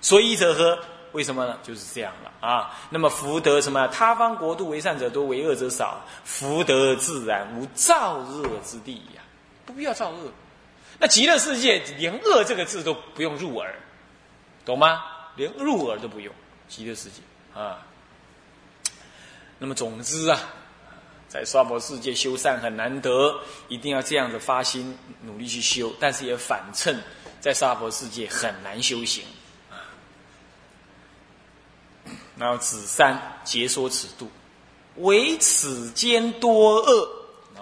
所以者何？为什么呢？就是这样了啊。那么福德什么？他方国度为善者多，为恶者少。福德自然无造恶之地呀，不必要造恶。那极乐世界连恶这个字都不用入耳，懂吗？连入耳都不用。极乐世界啊。那么总之啊，在娑婆世界修善很难得，一定要这样子发心努力去修，但是也反衬在娑婆世界很难修行。然后子三解说此度，唯此间多恶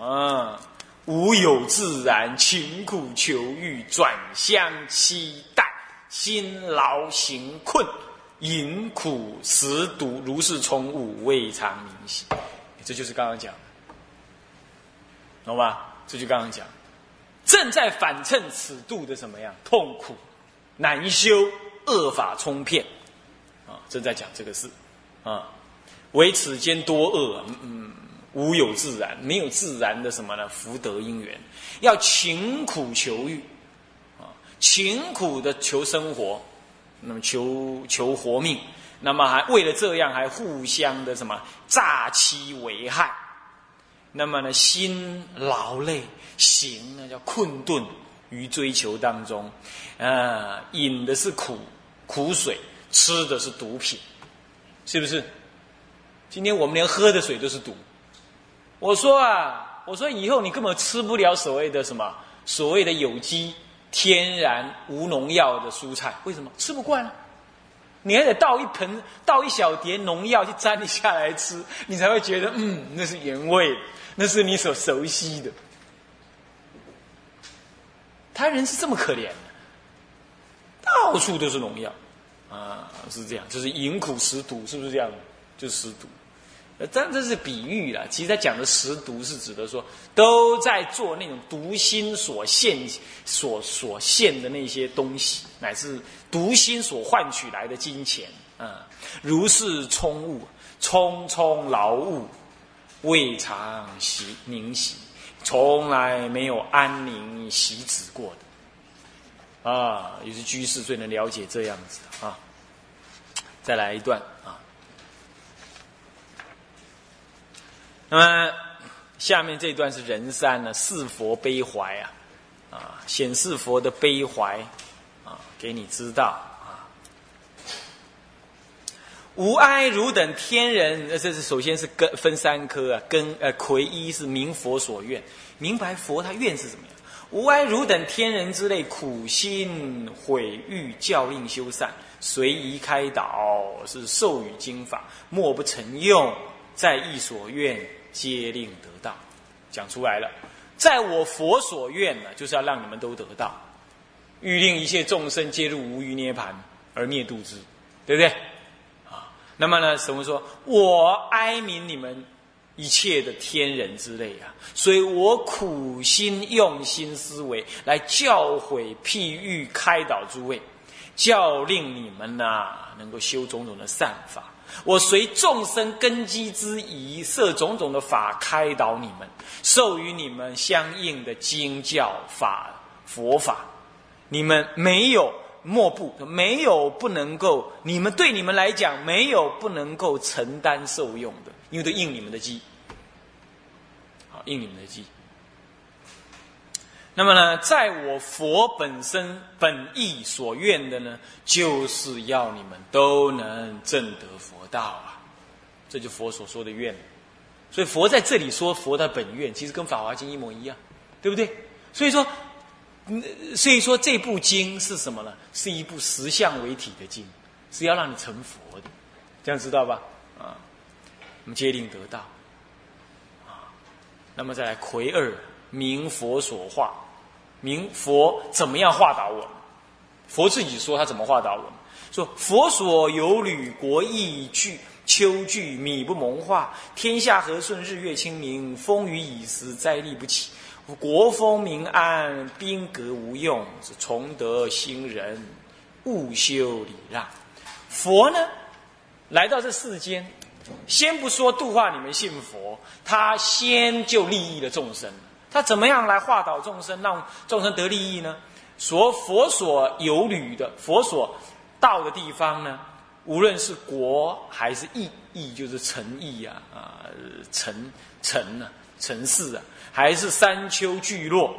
啊，无有自然，勤苦求欲，转向期待，辛劳行困，饮苦食毒，如是从物，未尝明晰。这就是刚刚讲的，懂吧？这就刚刚讲，正在反衬此度的什么样痛苦难修，恶法冲骗。啊，正在讲这个事，啊，唯此间多恶，嗯，无有自然，没有自然的什么呢？福德因缘，要勤苦求欲，啊，勤苦的求生活，那么求求活命，那么还为了这样还互相的什么诈欺为害，那么呢心劳累，行那叫困顿于追求当中，啊，饮的是苦苦水。吃的是毒品，是不是？今天我们连喝的水都是毒。我说啊，我说以后你根本吃不了所谓的什么所谓的有机、天然、无农药的蔬菜，为什么？吃不惯啊！你还得倒一盆、倒一小碟农药去沾你下来吃，你才会觉得嗯，那是原味，那是你所熟悉的。他人是这么可怜的，到处都是农药。啊，是这样，就是饮苦食毒，是不是这样？就食毒，呃，但这是比喻啦。其实他讲的食毒是指的说，都在做那种毒心所现、所所现的那些东西，乃至毒心所换取来的金钱啊，如是充物，匆匆劳务，未尝息宁息，从来没有安宁息止过的。啊，也是居士最能了解这样子啊。再来一段啊。那么下面这一段是人山呢，是佛悲怀啊，啊，显示佛的悲怀啊，给你知道啊。无哀如等天人，这是首先是根分三科啊，根呃魁一是明佛所愿，明白佛他愿是怎么样。无哀如等天人之类，苦心毁誉教应修善，随宜开导，是授予经法，莫不成用，在意所愿，皆令得到。讲出来了，在我佛所愿呢，就是要让你们都得到，欲令一切众生皆入无余涅盘而灭度之，对不对？啊，那么呢，什么说？我哀悯你们。一切的天人之类啊，所以我苦心用心思维来教诲、譬喻、开导诸位，教令你们呐能够修种种的善法。我随众生根基之仪，设种种的法开导你们，授予你们相应的经教法佛法。你们没有莫不没有不能够，你们对你们来讲没有不能够承担受用的。因为都应你们的机，好应你们的机。那么呢，在我佛本身本意所愿的呢，就是要你们都能证得佛道啊，这就佛所说的愿。所以佛在这里说佛的本愿，其实跟《法华经》一模一样，对不对？所以说，所以说这部经是什么呢？是一部实相为体的经，是要让你成佛的，这样知道吧？我们皆令得到，啊，那么再来魁二明佛所化，明佛怎么样化导我？佛自己说他怎么化导我？说佛所有履国义具秋聚米不蒙化，天下和顺日月清明，风雨已时灾力不起，国风民安，兵革无用，是崇德兴仁，勿修礼让。佛呢，来到这世间。先不说度化你们信佛，他先就利益了众生。他怎么样来化导众生，让众生得利益呢？所佛所有履的，佛所到的地方呢，无论是国还是义，义就是城邑啊啊城城啊城市啊，还是山丘聚落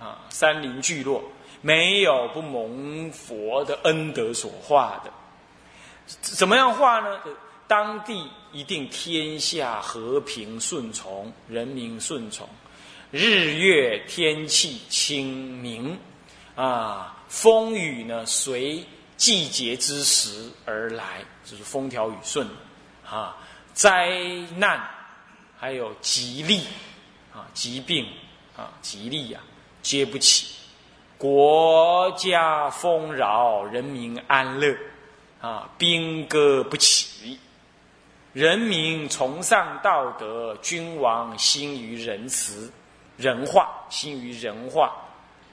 啊山林聚落，没有不蒙佛的恩德所化的。怎么样化呢？当地一定天下和平顺从，人民顺从，日月天气清明，啊，风雨呢随季节之时而来，就是风调雨顺，啊，灾难还有吉利，啊，疾病啊，吉利呀，接不起，国家丰饶，人民安乐，啊，兵戈不起。人民崇尚道德，君王心于仁慈，仁化心于仁化。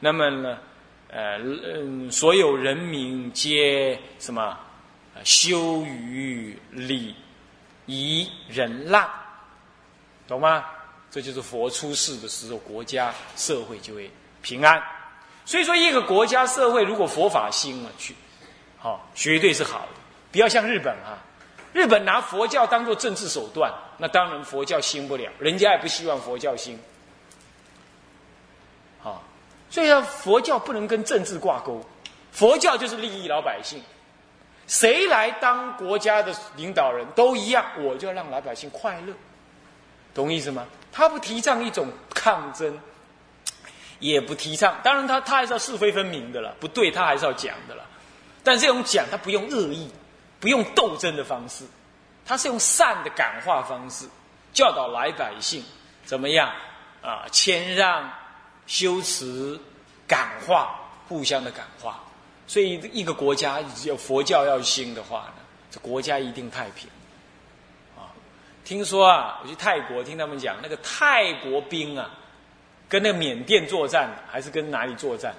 那么呢，呃，嗯，所有人民皆什么？修于礼仪仁让，懂吗？这就是佛出世的时候，国家社会就会平安。所以说，一个国家社会如果佛法兴了去，好，绝对是好的。不要像日本啊。日本拿佛教当做政治手段，那当然佛教兴不了，人家也不希望佛教兴。好，所以说佛教不能跟政治挂钩，佛教就是利益老百姓，谁来当国家的领导人都一样，我就让老百姓快乐，懂意思吗？他不提倡一种抗争，也不提倡，当然他他还是要是非分明的了，不对他还是要讲的了，但这种讲他不用恶意。不用斗争的方式，他是用善的感化方式，教导来百姓怎么样啊？谦让、修持、感化，互相的感化。所以一个国家有佛教要兴的话呢，这国家一定太平。啊，听说啊，我去泰国听他们讲，那个泰国兵啊，跟那个缅甸作战，还是跟哪里作战，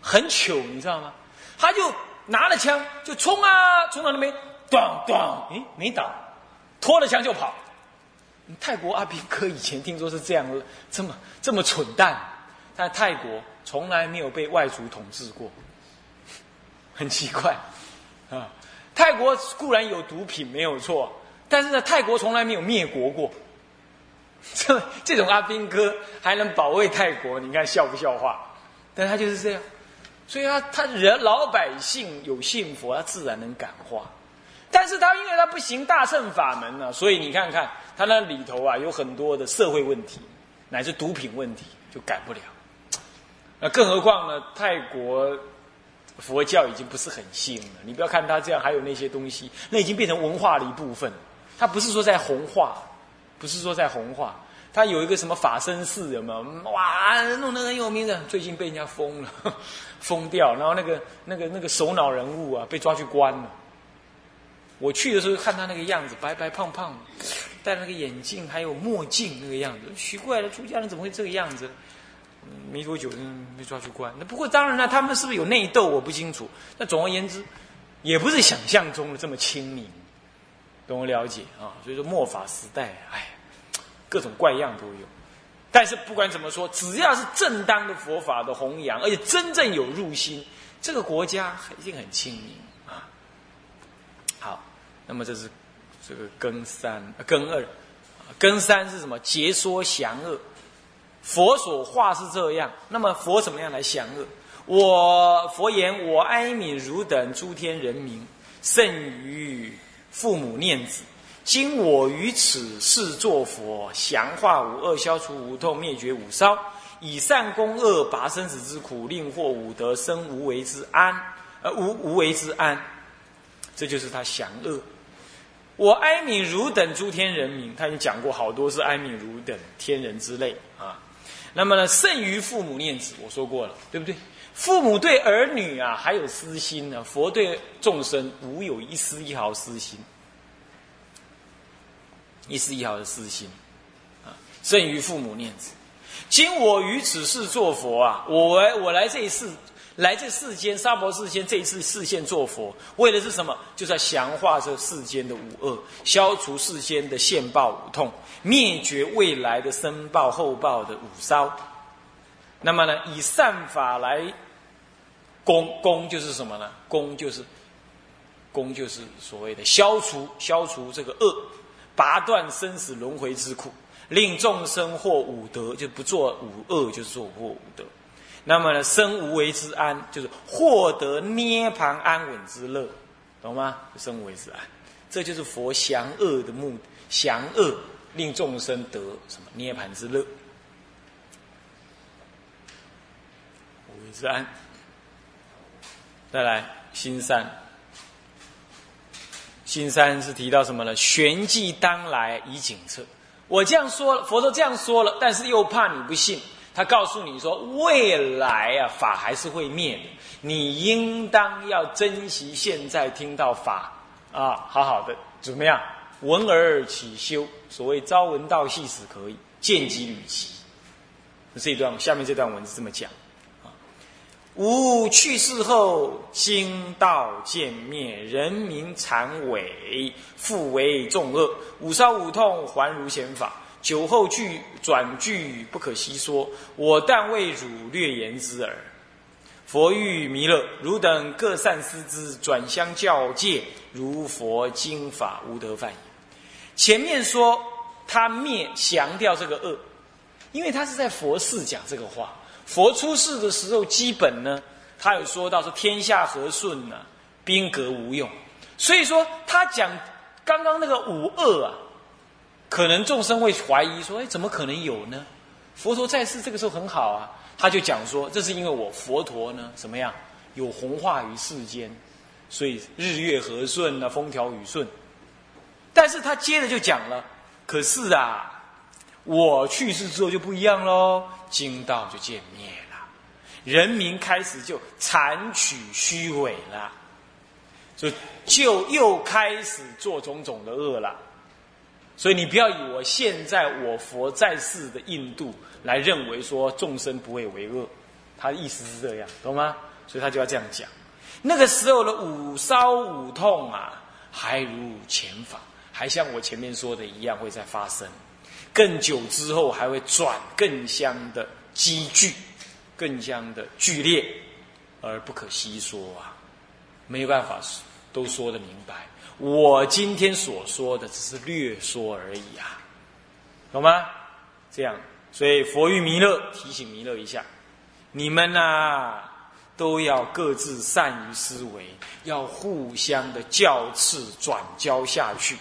很糗，你知道吗？他就。拿了枪就冲啊，冲到那边，咣咣，哎，没倒，拖了枪就跑。泰国阿兵哥以前听说是这样，这么这么蠢蛋，在泰国从来没有被外族统治过，很奇怪啊。泰国固然有毒品没有错，但是呢，泰国从来没有灭国过。这这种阿兵哥还能保卫泰国，你看笑不笑话？但他就是这样。所以他他人老百姓有信佛，他自然能感化。但是他因为他不行大乘法门呢，所以你看看他那里头啊有很多的社会问题，乃至毒品问题就改不了。那更何况呢？泰国佛教已经不是很兴了。你不要看他这样，还有那些东西，那已经变成文化的一部分。他不是说在红化，不是说在红化。他有一个什么法身寺，有没有？哇，弄得很有名的，最近被人家封了，封掉。然后那个、那个、那个首脑人物啊，被抓去关了。我去的时候看他那个样子，白白胖胖，戴那个眼镜，还有墨镜，那个样子，奇怪了，出家人怎么会这个样子？没多久，被抓去关。那不过当然了，他们是不是有内斗，我不清楚。那总而言之，也不是想象中的这么亲民，懂我了解啊？所以说末法时代，哎。各种怪样都有，但是不管怎么说，只要是正当的佛法的弘扬，而且真正有入心，这个国家一定很清明啊。好，那么这是这个根三根二，根三是什么？解说降恶。佛所化是这样，那么佛怎么样来降恶？我佛言：我哀悯汝等诸天人民，甚于父母念子。今我于此世作佛，降化五恶，消除无痛，灭绝五烧，以善攻恶，拔生死之苦，令获五德，生无为之安，呃，无无为之安。这就是他降恶。我哀悯汝等诸天人民，他已经讲过好多是哀悯汝等天人之类啊。那么呢，胜于父母念子，我说过了，对不对？父母对儿女啊，还有私心呢。佛对众生无有一丝一毫私心。一丝一毫的私心，啊，胜于父母念子。今我于此世做佛啊，我来我来这一世，来这世间沙婆世间这一次视现做佛，为的是什么？就是要降化这世间的五恶，消除世间的现报五痛，灭绝未来的生报后报的五烧。那么呢，以善法来攻攻就是什么呢？攻就是功就是所谓的消除消除这个恶，拔断生死轮回之苦，令众生获五德，就不做五恶，就是做获五德。那么呢，生无为之安，就是获得涅盘安稳之乐，懂吗？生无为之安，这就是佛降恶的目，降恶令众生得什么涅盘之乐，无为之安。再来，心善，新三是提到什么呢？玄机当来以警策。我这样说了，佛都这样说了，但是又怕你不信。他告诉你说，未来啊，法还是会灭的。你应当要珍惜现在听到法啊，好好的怎么样？闻而起修，所谓朝闻道，夕死可以，见机履机。这一段下面这段文字这么讲：吾去世后，经道渐灭，人民残伪，复为众恶。五烧五痛，还如显法。酒后句转句不可细说，我但为汝略言之耳。佛欲弥勒，汝等各善思之，转相教戒，如佛经法无得犯也。前面说他灭降掉这个恶，因为他是在佛寺讲这个话。佛出世的时候，基本呢，他有说到说天下和顺呢，兵革无用。所以说他讲刚刚那个五恶啊。可能众生会怀疑说：“哎，怎么可能有呢？佛陀在世这个时候很好啊。”他就讲说：“这是因为我佛陀呢，怎么样有弘化于世间，所以日月和顺啊，风调雨顺。”但是他接着就讲了：“可是啊，我去世之后就不一样喽，经道就见灭了，人民开始就残取虚伪了，就就又开始做种种的恶了。”所以你不要以我现在我佛在世的印度来认为说众生不会为恶，他的意思是这样，懂吗？所以他就要这样讲。那个时候的五烧五痛啊，还如前法，还像我前面说的一样会再发生。更久之后还会转更香的积聚，更香的剧烈，而不可细说啊，没有办法都说得明白。我今天所说的只是略说而已啊，懂吗？这样，所以佛与弥勒提醒弥勒一下，你们呐都要各自善于思维，要互相的教次转交下去，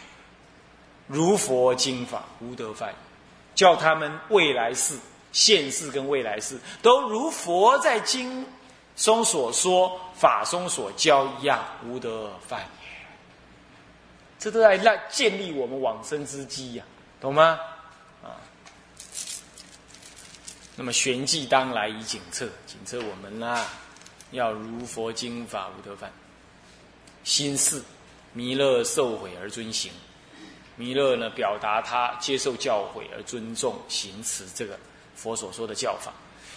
如佛经法无得犯，叫他们未来世、现世跟未来世都如佛在经中所说、法中所教一样，无得犯。这都在让建立我们往生之机呀，懂吗？啊，那么玄机当来以警策，警策我们啦，要如佛经法无得犯。心事弥勒受悔而遵行，弥勒呢表达他接受教诲而尊重行持这个佛所说的教法。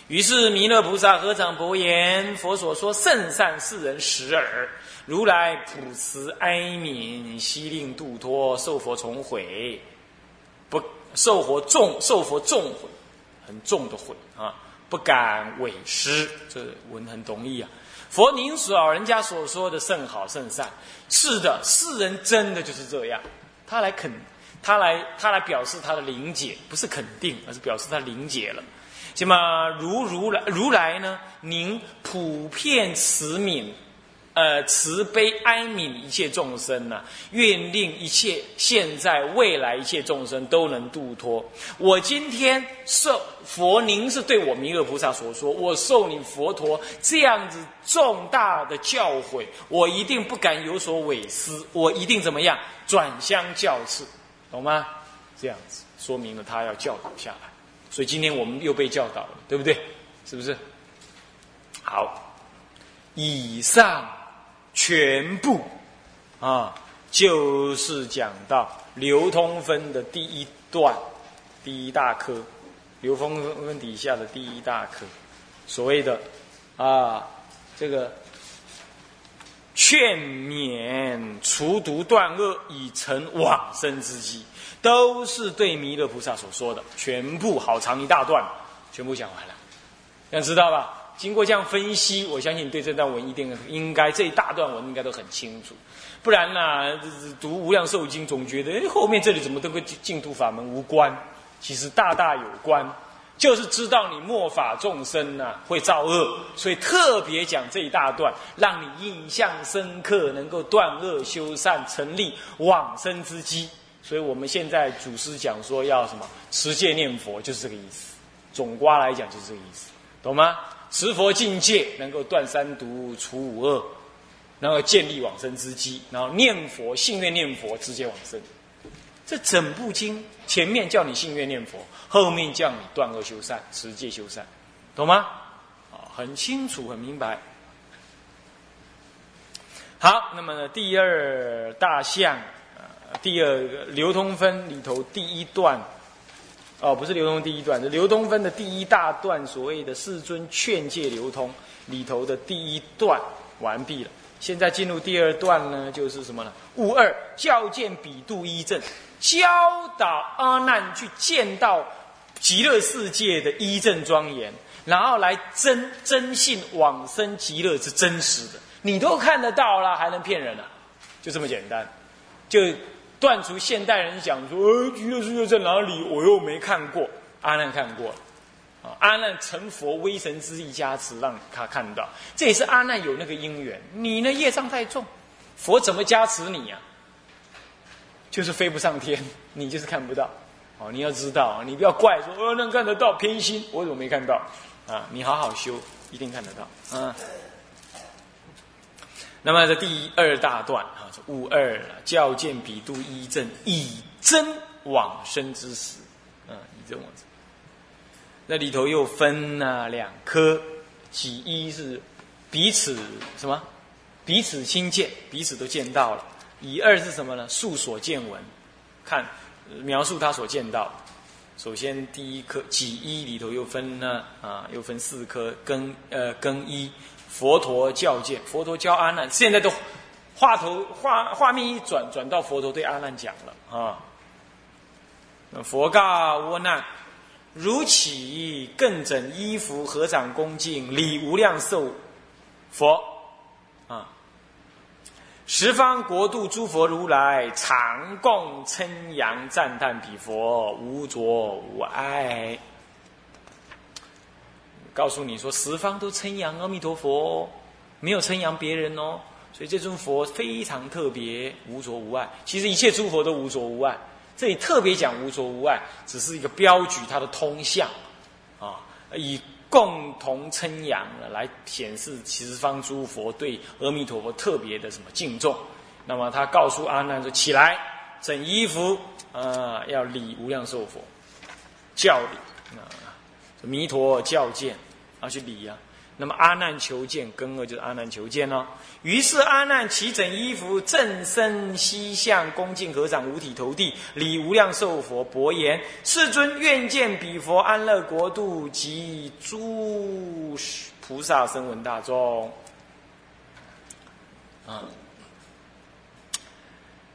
于是弥勒菩萨合掌博言：“佛所说甚善，世人识耳。”如来普慈哀悯，悉令度脱，受佛重毁，不受佛重受佛重毁，很重的毁啊！不敢违失，这文很同意啊。佛您老人家所说的甚好甚善，是的，世人真的就是这样。他来肯，他来他来表示他的理解，不是肯定，而是表示他理解了。那么如如来如来呢？您普遍慈悯。呃，慈悲哀悯一切众生呢，愿令一切现在未来一切众生都能度脱。我今天受佛，您是对我弥勒菩萨所说，我受你佛陀这样子重大的教诲，我一定不敢有所违失，我一定怎么样转相教次，懂吗？这样子说明了他要教导下来，所以今天我们又被教导了，对不对？是不是？好，以上。全部啊，就是讲到流通分的第一段，第一大科，流通分底下的第一大科，所谓的啊，这个劝勉除毒断恶以成往生之机，都是对弥勒菩萨所说的，全部好长一大段，全部讲完了，要知道吧？经过这样分析，我相信你对这段文一定应该这一大段文应该都很清楚。不然呢，读《无量寿经》总觉得，哎，后面这里怎么都跟净土法门无关？其实大大有关，就是知道你末法众生呐会造恶，所以特别讲这一大段，让你印象深刻，能够断恶修善，成立往生之机。所以我们现在祖师讲说要什么持戒念佛，就是这个意思。总瓜来讲就是这个意思，懂吗？持佛境界能够断三毒、除五恶，然后建立往生之机，然后念佛信愿念佛直接往生。这整部经前面叫你信愿念佛，后面叫你断恶修善、持戒修善，懂吗？啊，很清楚、很明白。好，那么呢，第二大项，呃，第二个流通分里头第一段。哦，不是流通第一段，是流通分的第一大段，所谓的世尊劝诫流通里头的第一段完毕了。现在进入第二段呢，就是什么呢？五二教见彼度一正，教导阿难去见到极乐世界的一正庄严，然后来真真信往生极乐是真实的。你都看得到了，还能骗人啊？就这么简单，就。断除现代人讲说，呃，极乐世界在哪里？我又没看过。阿难看过，啊，阿难成佛威神之力加持，让他看到。这也是阿难有那个因缘。你呢，业障太重，佛怎么加持你呀？就是飞不上天，你就是看不到。哦，你要知道，你不要怪说，呃，能看得到偏心，我怎么没看到？啊，你好好修，一定看得到。嗯。那么这第二大段啊，是悟二教见彼度一正以真往生之时，嗯，以真往生。那里头又分了两科，其一是彼此什么？彼此亲见，彼此都见到了。以二是什么呢？述所见闻，看描述他所见到。首先第一科己一里头又分呢啊，又分四科，更呃更一。佛陀教见，佛陀教阿难，现在都话头画画面一转，转到佛陀对阿难讲了啊。佛告阿难：如起更整衣服，合掌恭敬，礼无量寿佛啊。十方国度诸佛如来，常共称扬赞叹彼佛，无着无碍。告诉你说，十方都称扬阿弥陀佛，没有称扬别人哦。所以这尊佛非常特别，无着无碍。其实一切诸佛都无着无碍，这里特别讲无着无碍，只是一个标举它的通向啊，以共同称扬来显示十方诸佛对阿弥陀佛特别的什么敬重。那么他告诉阿难说：“起来，整衣服，啊，要礼无量寿佛，教礼啊。”弥陀教见，要去礼呀。那么阿难求见，根二就是阿难求见哦。于是阿难齐整衣服，正身西向，恭敬合掌，五体投地，礼无量寿佛，伯言：世尊愿见彼佛安乐国度及诸菩萨声闻大众。啊。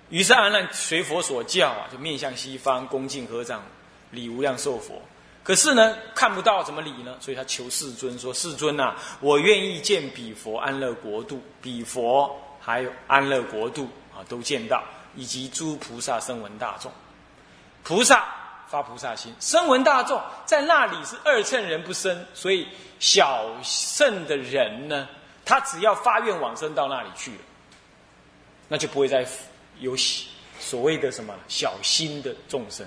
于是阿难随佛所教啊，就面向西方，恭敬合掌，礼无量寿佛。可是呢，看不到怎么理呢？所以他求世尊说：“世尊呐，我愿意见彼佛安乐国度，彼佛还有安乐国度啊，都见到，以及诸菩萨声闻大众。菩萨发菩萨心，声闻大众在那里是二乘人不生，所以小圣的人呢，他只要发愿往生到那里去了，那就不会再有所谓的什么小心的众生。”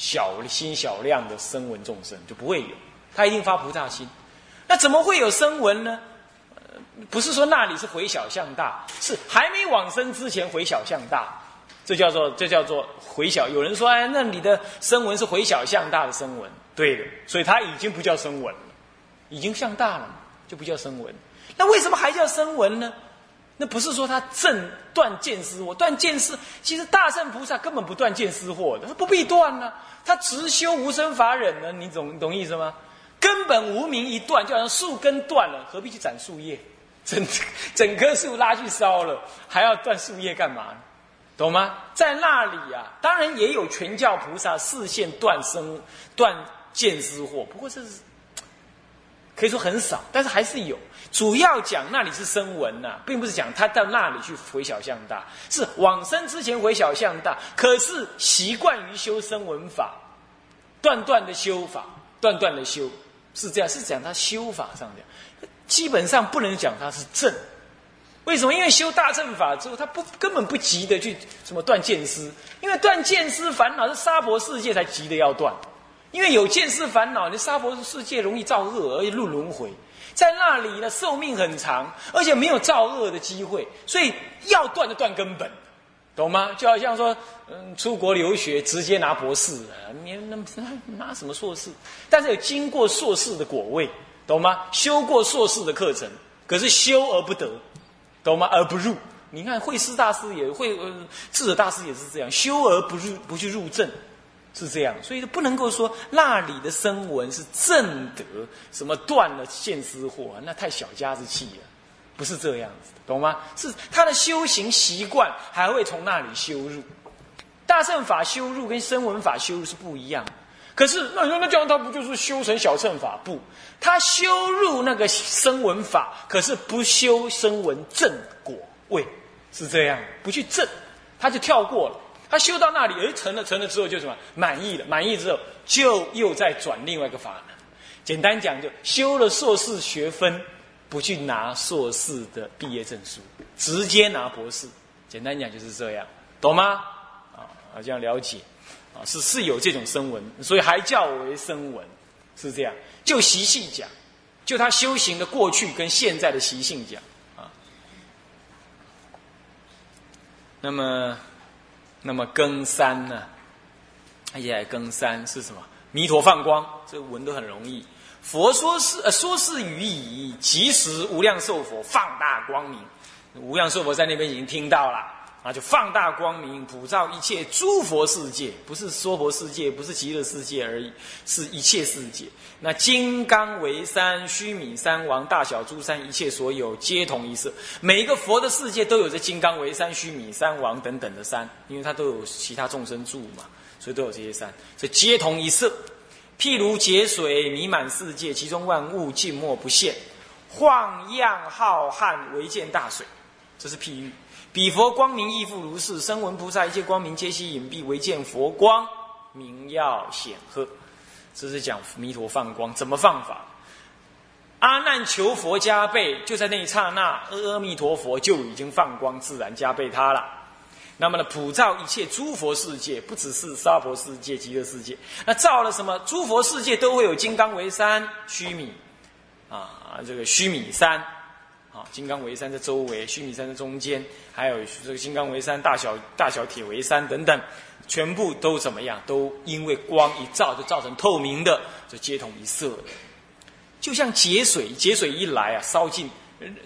小心小量的声闻众生就不会有，他一定发菩萨心。那怎么会有声闻呢？不是说那里是回小向大，是还没往生之前回小向大，这叫做这叫做回小。有人说，哎，那你的声闻是回小向大的声闻，对的，所以他已经不叫声闻了，已经向大了嘛，就不叫声闻。那为什么还叫声闻呢？那不是说他正断见思惑，断见思，其实大圣菩萨根本不断见思惑的，他不必断呢，他直修无生法忍呢，你懂懂意思吗？根本无名一断，就好像树根断了，何必去斩树叶？整整棵树拉去烧了，还要断树叶干嘛？懂吗？在那里啊，当然也有全教菩萨视线断生断见思惑，不过这是可以说很少，但是还是有。主要讲那里是声闻呐，并不是讲他到那里去回小向大，是往生之前回小向大，可是习惯于修声闻法，断断的修法，断断的修，是这样，是讲他修法上的，基本上不能讲他是正。为什么？因为修大正法之后，他不根本不急的去什么断见思，因为断见思烦恼是娑婆世界才急的要断，因为有见思烦恼，你沙婆世界容易造恶，而且入轮回。在那里呢，寿命很长，而且没有造恶的机会，所以要断就断根本，懂吗？就好像说，嗯，出国留学直接拿博士，你那拿什么硕士？但是有经过硕士的果位，懂吗？修过硕士的课程，可是修而不得，懂吗？而不入。你看慧师大师也会，智者大师也是这样，修而不入，不去入正。是这样，所以不能够说那里的声闻是正德，什么断了现思惑，那太小家子气了，不是这样子，懂吗？是他的修行习惯还会从那里修入，大乘法修入跟声闻法修入是不一样。可是那那这样他不就是修成小乘法？不，他修入那个声闻法，可是不修声闻正果位，是这样，不去正，他就跳过了。他修到那里，哎，成了，成了之后就什么满意了，满意之后就又再转另外一个法门。简单讲，就修了硕士学分，不去拿硕士的毕业证书，直接拿博士。简单讲就是这样，懂吗？啊，这样了解，啊，是是有这种声闻，所以还叫为声闻，是这样。就习性讲，就他修行的过去跟现在的习性讲，啊，那么。那么更三呢？而且更三是什么？弥陀放光，这个文都很容易。佛说是呃说是语以即时无量寿佛放大光明，无量寿佛在那边已经听到了啊，就放大光明，普照一切诸佛世界，不是娑婆世界，不是极乐世界而已，是一切世界。那金刚为山，须弥山王，大小诸山一切所有皆同一色。每一个佛的世界都有这金刚为山、须弥山王等等的山，因为它都有其他众生住嘛，所以都有这些山，所以皆同一色。譬如劫水弥满世界，其中万物静默不现，晃漾浩瀚，唯见大水。这是譬喻。彼佛光明亦复如是，声闻菩萨一切光明皆悉隐蔽，唯见佛光明耀显赫。这是讲弥陀放光，怎么放法？阿难求佛加倍，就在那一刹那，阿弥陀佛就已经放光，自然加倍他了。那么呢，普照一切诸佛世界，不只是娑婆世界、极乐世界。那照了什么？诸佛世界都会有金刚为山、须弥啊，这个须弥山金刚为山在周围，须弥山在中间，还有这个金刚为山、大小大小铁为山等等。全部都怎么样？都因为光一照就造成透明的，就皆同一色的。就像节水，节水一来啊，烧尽，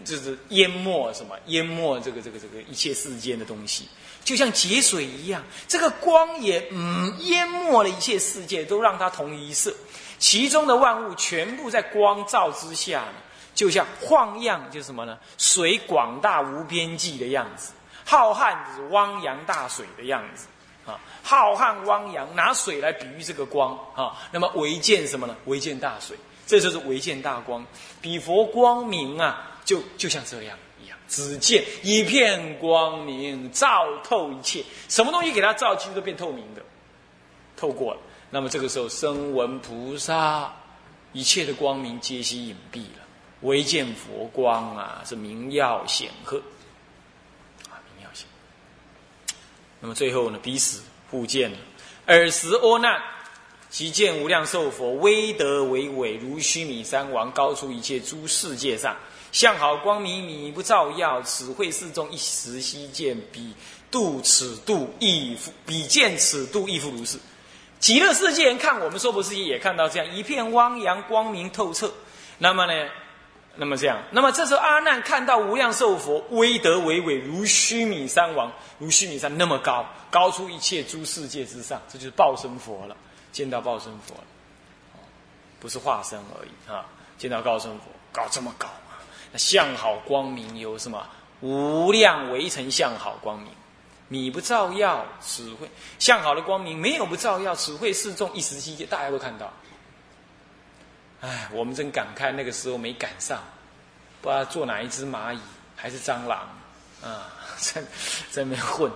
就是淹没什么？淹没这个这个这个一切世间的东西。就像节水一样，这个光也嗯淹没了一切世界，都让它同一色。其中的万物全部在光照之下呢，就像晃漾，就是什么呢？水广大无边际的样子，浩瀚就是汪洋大水的样子。啊，浩瀚汪洋，拿水来比喻这个光啊。那么唯见什么呢？唯见大水，这就是唯见大光。比佛光明啊，就就像这样一样，只见一片光明，照透一切，什么东西给它照，其实都变透明的，透过了。那么这个时候，声闻菩萨一切的光明皆悉隐蔽了，唯见佛光啊，是明耀显赫啊，名耀显。那么最后呢，彼此互见了。尔时阿难，即见无量寿佛威德为伟，如须弥山王，高出一切诸世界上，相好光明，弥不照耀。此会世中一时悉见，彼度此度亦复，彼见此度亦复如是。极乐世界人看我们娑婆世界，也看到这样一片汪洋光明透彻。那么呢？那么这样，那么这时候阿难看到无量寿佛威德巍巍，如须弥山王，如须弥山那么高，高出一切诸世界之上，这就是报身佛了。见到报身佛了，不是化身而已啊！见到高身佛，高这么高啊！那相好光明有什么？无量围城相好光明，你不照耀，只会相好的光明没有不照耀，只会示众一时期间大家都看到。哎，我们真感慨那个时候没赶上，不知道做哪一只蚂蚁还是蟑螂啊，在在那混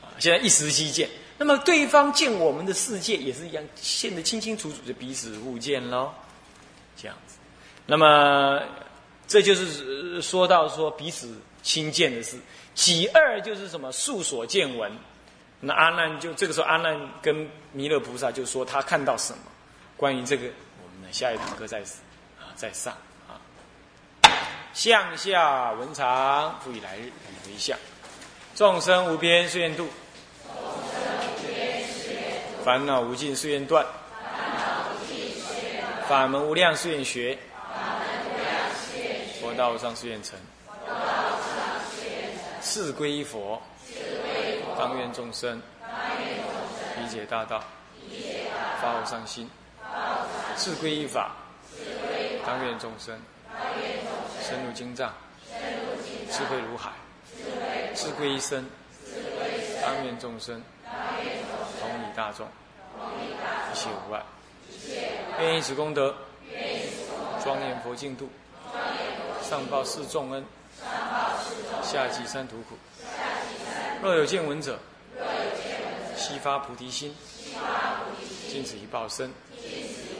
啊！现在一时稀见，那么对方见我们的世界也是一样，现得清清楚楚，就彼此互见喽，这样子。那么这就是说到说彼此亲见的事。己二就是什么？素所见闻。那阿难就这个时候，阿难跟弥勒菩萨就说他看到什么？关于这个。下一堂课再啊再上啊，向下文长，复以来日以为相。众生无边誓愿度，烦恼无尽誓愿断，法门无量誓愿学，佛道无上誓愿成。四归一佛，当愿众生。理解大道，发无上心。自归依法，当愿众生深入经藏，智慧如海；自归一生，当愿众生同理大众，一切无碍。愿以此功德，庄严佛净土，上报四重恩，下济三途苦。若有见闻者，悉发菩提心，尽此一报身。